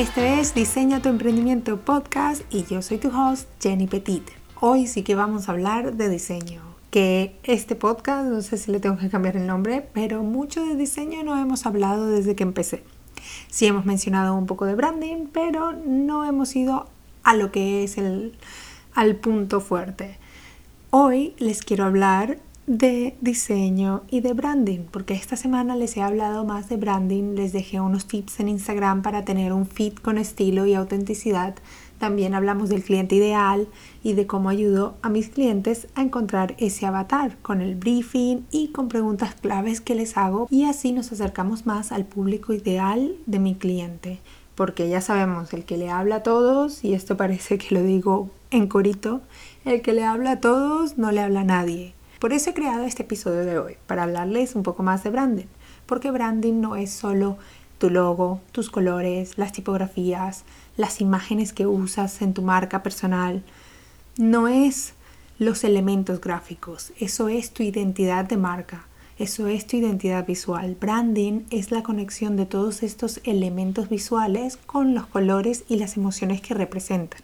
Este es Diseña tu emprendimiento podcast y yo soy tu host Jenny Petit. Hoy sí que vamos a hablar de diseño, que este podcast, no sé si le tengo que cambiar el nombre, pero mucho de diseño no hemos hablado desde que empecé. Sí hemos mencionado un poco de branding, pero no hemos ido a lo que es el al punto fuerte. Hoy les quiero hablar de diseño y de branding, porque esta semana les he hablado más de branding, les dejé unos tips en Instagram para tener un fit con estilo y autenticidad. También hablamos del cliente ideal y de cómo ayudo a mis clientes a encontrar ese avatar con el briefing y con preguntas claves que les hago y así nos acercamos más al público ideal de mi cliente. Porque ya sabemos, el que le habla a todos, y esto parece que lo digo en corito, el que le habla a todos no le habla a nadie por eso he creado este episodio de hoy, para hablarles un poco más de branding, porque branding no es solo tu logo, tus colores, las tipografías, las imágenes que usas en tu marca personal, no es los elementos gráficos, eso es tu identidad de marca. Eso es tu identidad visual. Branding es la conexión de todos estos elementos visuales con los colores y las emociones que representan.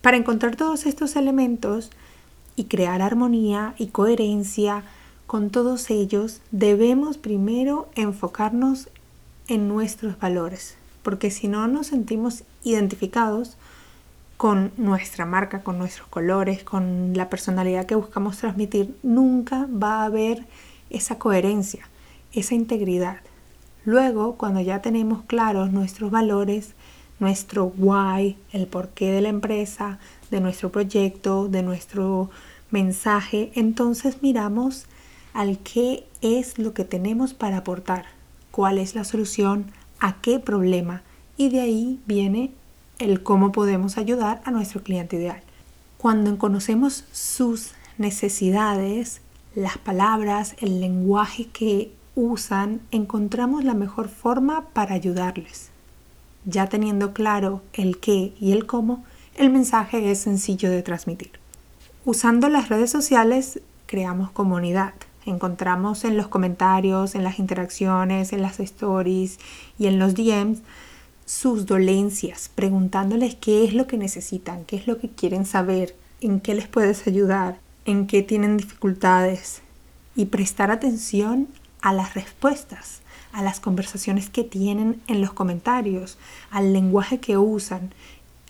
Para encontrar todos estos elementos, y crear armonía y coherencia con todos ellos, debemos primero enfocarnos en nuestros valores, porque si no nos sentimos identificados con nuestra marca, con nuestros colores, con la personalidad que buscamos transmitir, nunca va a haber esa coherencia, esa integridad. Luego, cuando ya tenemos claros nuestros valores, nuestro why, el porqué de la empresa, de nuestro proyecto, de nuestro mensaje, entonces miramos al qué es lo que tenemos para aportar, cuál es la solución, a qué problema y de ahí viene el cómo podemos ayudar a nuestro cliente ideal. Cuando conocemos sus necesidades, las palabras, el lenguaje que usan, encontramos la mejor forma para ayudarles. Ya teniendo claro el qué y el cómo, el mensaje es sencillo de transmitir. Usando las redes sociales creamos comunidad. Encontramos en los comentarios, en las interacciones, en las stories y en los DMs sus dolencias, preguntándoles qué es lo que necesitan, qué es lo que quieren saber, en qué les puedes ayudar, en qué tienen dificultades y prestar atención a las respuestas, a las conversaciones que tienen en los comentarios, al lenguaje que usan.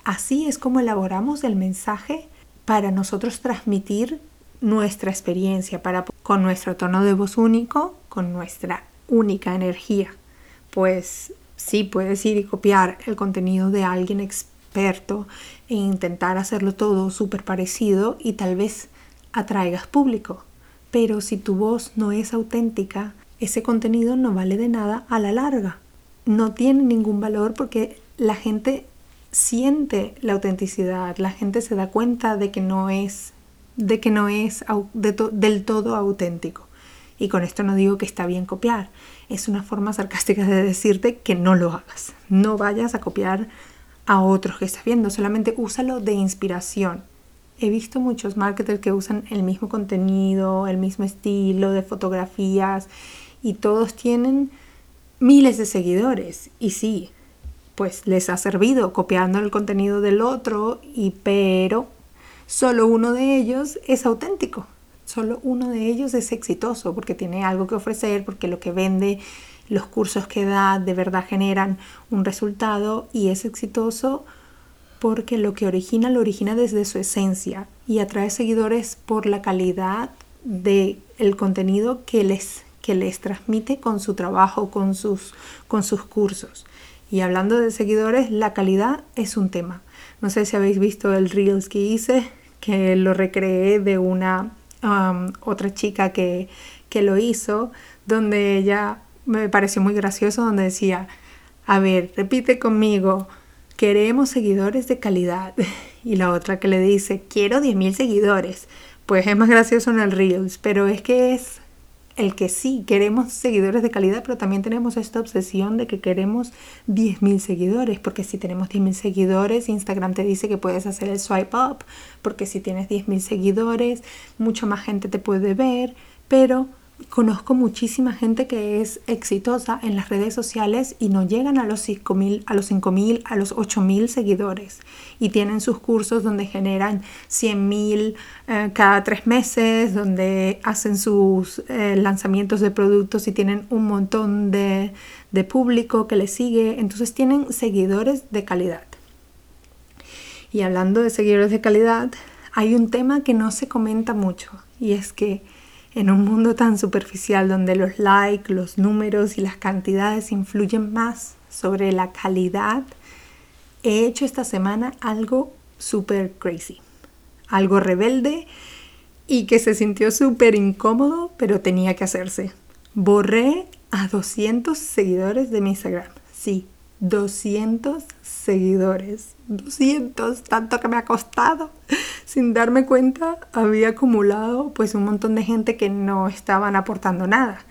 Así es como elaboramos el mensaje para nosotros transmitir nuestra experiencia, para, con nuestro tono de voz único, con nuestra única energía. Pues sí, puedes ir y copiar el contenido de alguien experto e intentar hacerlo todo súper parecido y tal vez atraigas público. Pero si tu voz no es auténtica, ese contenido no vale de nada a la larga. No tiene ningún valor porque la gente siente la autenticidad, la gente se da cuenta de que no es, de que no es del todo auténtico. Y con esto no digo que está bien copiar, es una forma sarcástica de decirte que no lo hagas. No vayas a copiar a otros que estás viendo, solamente úsalo de inspiración. He visto muchos marketers que usan el mismo contenido, el mismo estilo de fotografías y todos tienen miles de seguidores. Y sí, pues les ha servido copiando el contenido del otro y pero solo uno de ellos es auténtico, solo uno de ellos es exitoso porque tiene algo que ofrecer, porque lo que vende, los cursos que da de verdad generan un resultado y es exitoso porque lo que origina lo origina desde su esencia y atrae seguidores por la calidad del el contenido que les, que les transmite con su trabajo, con sus, con sus cursos. Y hablando de seguidores, la calidad es un tema. No sé si habéis visto el Reels que hice, que lo recreé de una um, otra chica que, que lo hizo, donde ella me pareció muy gracioso, donde decía, a ver, repite conmigo, queremos seguidores de calidad. Y la otra que le dice, quiero 10.000 seguidores. Pues es más gracioso en el Reels, pero es que es el que sí, queremos seguidores de calidad, pero también tenemos esta obsesión de que queremos 10.000 seguidores, porque si tenemos 10.000 seguidores, Instagram te dice que puedes hacer el swipe up, porque si tienes 10.000 seguidores, mucha más gente te puede ver, pero conozco muchísima gente que es exitosa en las redes sociales y no llegan a los 5.000, a los 5.000, a los 8.000 seguidores y tienen sus cursos donde generan 100.000 eh, cada tres meses, donde hacen sus eh, lanzamientos de productos y tienen un montón de, de público que les sigue, entonces tienen seguidores de calidad. Y hablando de seguidores de calidad, hay un tema que no se comenta mucho y es que en un mundo tan superficial donde los likes, los números y las cantidades influyen más sobre la calidad, he hecho esta semana algo súper crazy, algo rebelde y que se sintió súper incómodo, pero tenía que hacerse. Borré a 200 seguidores de mi Instagram. Sí, 200 seguidores. 200, tanto que me ha costado. Sin darme cuenta, había acumulado pues un montón de gente que no estaban aportando nada.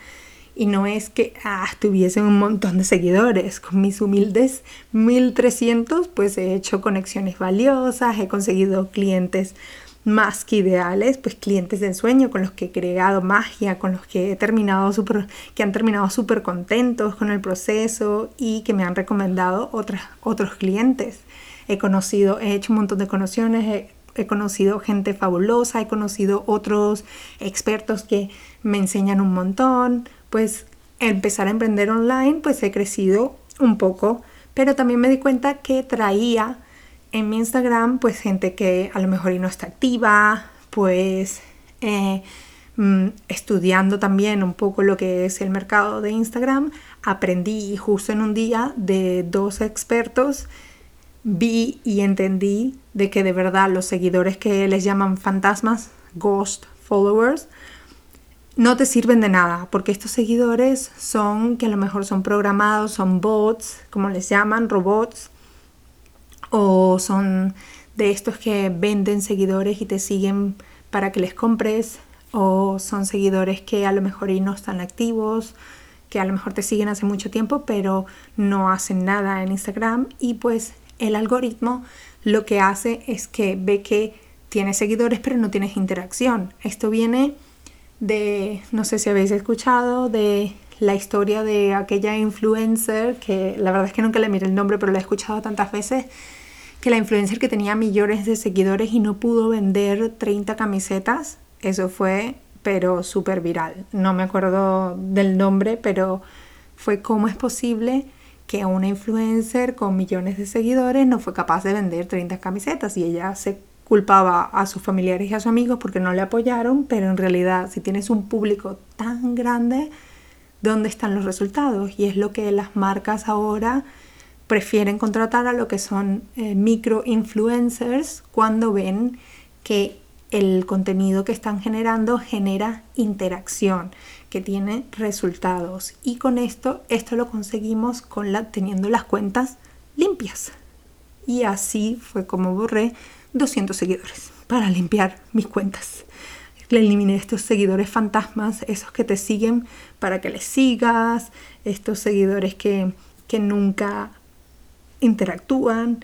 Y no es que ah, tuviesen un montón de seguidores. Con mis humildes 1300 pues he hecho conexiones valiosas, he conseguido clientes más que ideales, pues clientes de ensueño con los que he creado magia, con los que he terminado super, que han terminado súper contentos con el proceso y que me han recomendado otras, otros clientes. He conocido, he hecho un montón de conexiones, he, he conocido gente fabulosa, he conocido otros expertos que me enseñan un montón, pues empezar a emprender online, pues he crecido un poco, pero también me di cuenta que traía en mi Instagram, pues gente que a lo mejor no está activa, pues eh, mm, estudiando también un poco lo que es el mercado de Instagram, aprendí justo en un día de dos expertos, vi y entendí de que de verdad los seguidores que les llaman fantasmas, ghost followers, no te sirven de nada, porque estos seguidores son que a lo mejor son programados, son bots, como les llaman, robots, o son de estos que venden seguidores y te siguen para que les compres o son seguidores que a lo mejor y no están activos, que a lo mejor te siguen hace mucho tiempo pero no hacen nada en Instagram y pues el algoritmo lo que hace es que ve que tienes seguidores pero no tienes interacción. Esto viene de, no sé si habéis escuchado, de la historia de aquella influencer que la verdad es que nunca le miré el nombre pero la he escuchado tantas veces que la influencer que tenía millones de seguidores y no pudo vender 30 camisetas, eso fue pero súper viral. No me acuerdo del nombre, pero fue cómo es posible que una influencer con millones de seguidores no fue capaz de vender 30 camisetas y ella se culpaba a sus familiares y a sus amigos porque no le apoyaron, pero en realidad si tienes un público tan grande, ¿dónde están los resultados? Y es lo que las marcas ahora prefieren contratar a lo que son eh, micro influencers cuando ven que el contenido que están generando genera interacción, que tiene resultados. Y con esto, esto lo conseguimos con la, teniendo las cuentas limpias. Y así fue como borré 200 seguidores para limpiar mis cuentas. Le eliminé estos seguidores fantasmas, esos que te siguen para que les sigas, estos seguidores que, que nunca interactúan.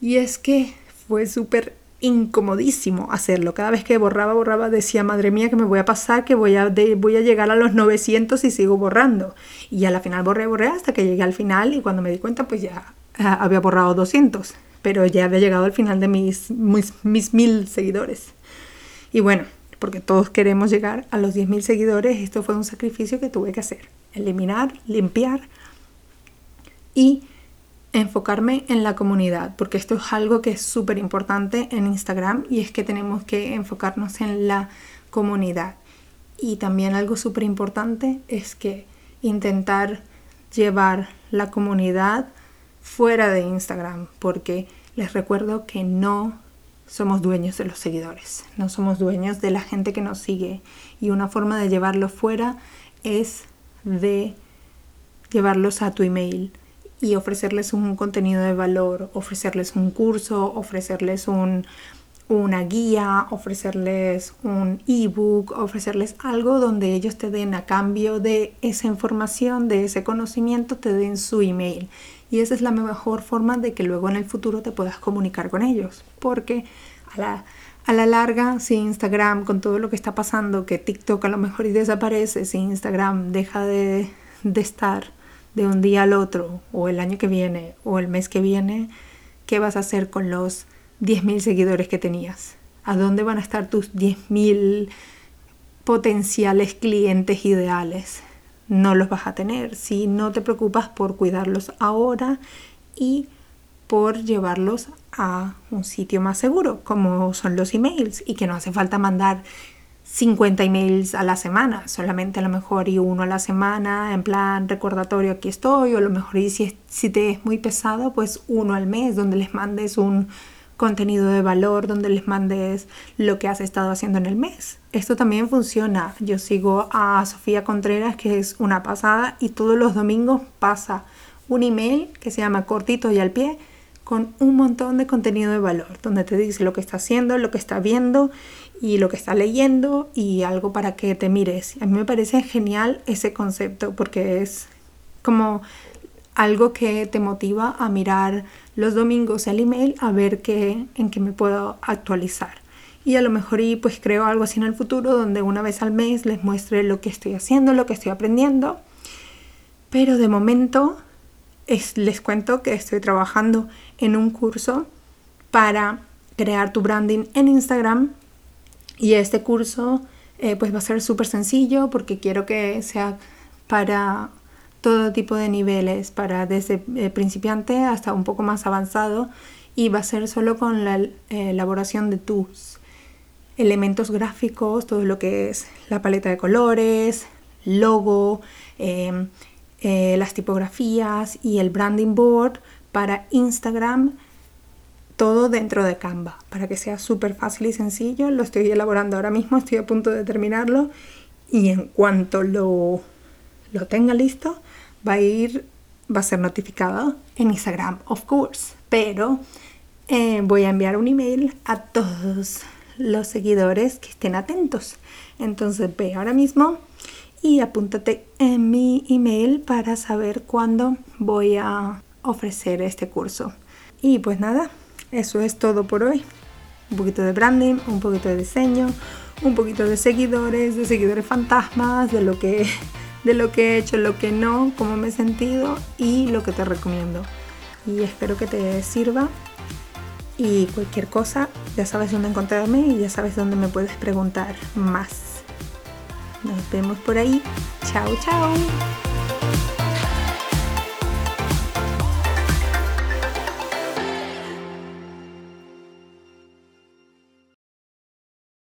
Y es que fue súper incomodísimo hacerlo. Cada vez que borraba, borraba, decía, madre mía, que me voy a pasar, que voy a, voy a llegar a los 900 y sigo borrando. Y a la final borré, borré hasta que llegué al final y cuando me di cuenta, pues ya ah, había borrado 200. Pero ya había llegado al final de mis, mis, mis mil seguidores. Y bueno, porque todos queremos llegar a los 10.000 seguidores, esto fue un sacrificio que tuve que hacer. Eliminar, limpiar y enfocarme en la comunidad, porque esto es algo que es súper importante en Instagram y es que tenemos que enfocarnos en la comunidad. Y también algo súper importante es que intentar llevar la comunidad fuera de Instagram, porque les recuerdo que no somos dueños de los seguidores, no somos dueños de la gente que nos sigue y una forma de llevarlo fuera es de llevarlos a tu email, y ofrecerles un contenido de valor, ofrecerles un curso, ofrecerles un, una guía, ofrecerles un ebook, ofrecerles algo donde ellos te den a cambio de esa información, de ese conocimiento, te den su email. Y esa es la mejor forma de que luego en el futuro te puedas comunicar con ellos, porque a la, a la larga, si Instagram, con todo lo que está pasando, que TikTok a lo mejor desaparece, si Instagram deja de, de estar de un día al otro, o el año que viene, o el mes que viene, ¿qué vas a hacer con los 10.000 seguidores que tenías? ¿A dónde van a estar tus 10.000 potenciales clientes ideales? No los vas a tener si no te preocupas por cuidarlos ahora y por llevarlos a un sitio más seguro, como son los emails, y que no hace falta mandar 50 emails a la semana, solamente a lo mejor y uno a la semana, en plan recordatorio aquí estoy, o a lo mejor y si, te es muy pesado, pues uno al mes, donde les mandes un contenido de valor, donde les mandes lo que has estado haciendo en el mes. Esto también funciona. Yo sigo a Sofía Contreras, que es una pasada, y todos los domingos pasa un email que se llama cortito y al pie, con un montón de contenido de valor, donde te dice lo que está haciendo, lo que está viendo y lo que está leyendo y algo para que te mires. A mí me parece genial ese concepto porque es como algo que te motiva a mirar los domingos el email a ver qué, en qué me puedo actualizar. Y a lo mejor y pues creo algo así en el futuro donde una vez al mes les muestre lo que estoy haciendo, lo que estoy aprendiendo. Pero de momento les cuento que estoy trabajando en un curso para crear tu branding en Instagram. Y este curso eh, pues va a ser súper sencillo porque quiero que sea para todo tipo de niveles, para desde eh, principiante hasta un poco más avanzado. Y va a ser solo con la eh, elaboración de tus elementos gráficos, todo lo que es la paleta de colores, logo, eh, las tipografías y el branding board para Instagram, todo dentro de Canva, para que sea súper fácil y sencillo. Lo estoy elaborando ahora mismo, estoy a punto de terminarlo y en cuanto lo, lo tenga listo, va a ir, va a ser notificado en Instagram, of course, pero eh, voy a enviar un email a todos los seguidores que estén atentos. Entonces ve ahora mismo y apúntate en mi email para saber cuándo voy a ofrecer este curso. Y pues nada, eso es todo por hoy. Un poquito de branding, un poquito de diseño, un poquito de seguidores, de seguidores fantasmas, de lo que, de lo que he hecho, lo que no, cómo me he sentido y lo que te recomiendo. Y espero que te sirva. Y cualquier cosa, ya sabes dónde encontrarme y ya sabes dónde me puedes preguntar más. Nos vemos por ahí. Chao, chao.